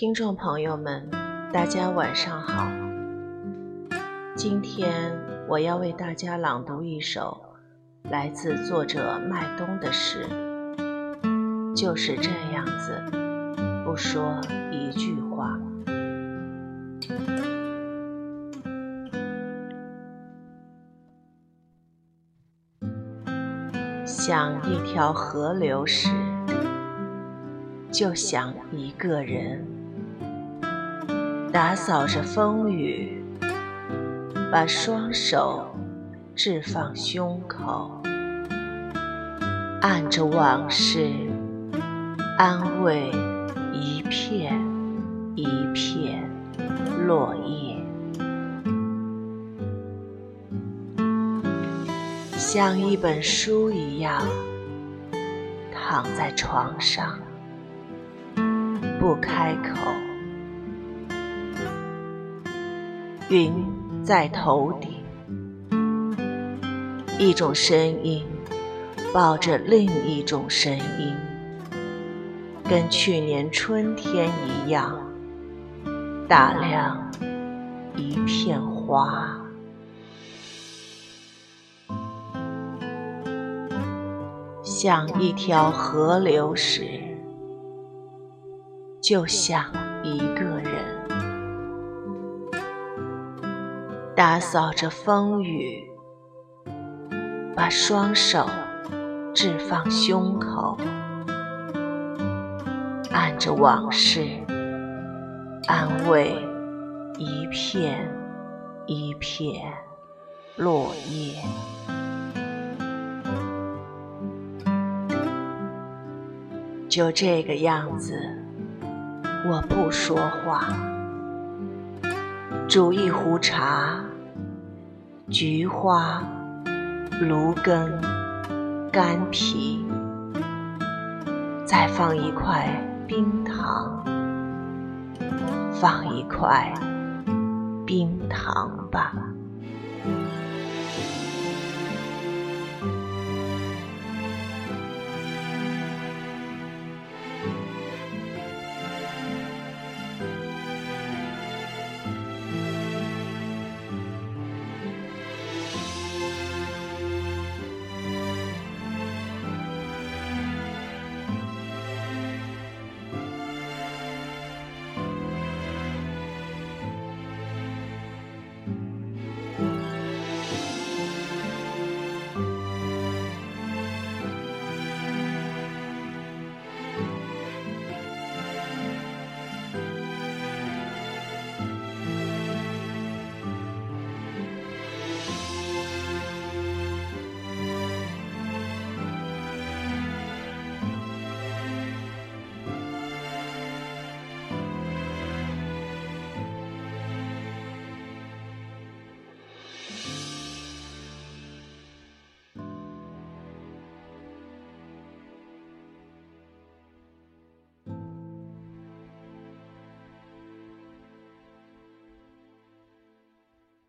听众朋友们，大家晚上好。今天我要为大家朗读一首来自作者麦冬的诗，就是这样子，不说一句话，想一条河流时，就想一个人。打扫着风雨，把双手置放胸口，按着往事，安慰一片一片落叶，像一本书一样躺在床上，不开口。云在头顶，一种声音抱着另一种声音，跟去年春天一样，打量一片花，像一条河流时，就像一个人。打扫着风雨，把双手置放胸口，按着往事，安慰一片一片落叶，就这个样子，我不说话。煮一壶茶，菊花、芦根、干皮，再放一块冰糖，放一块冰糖吧。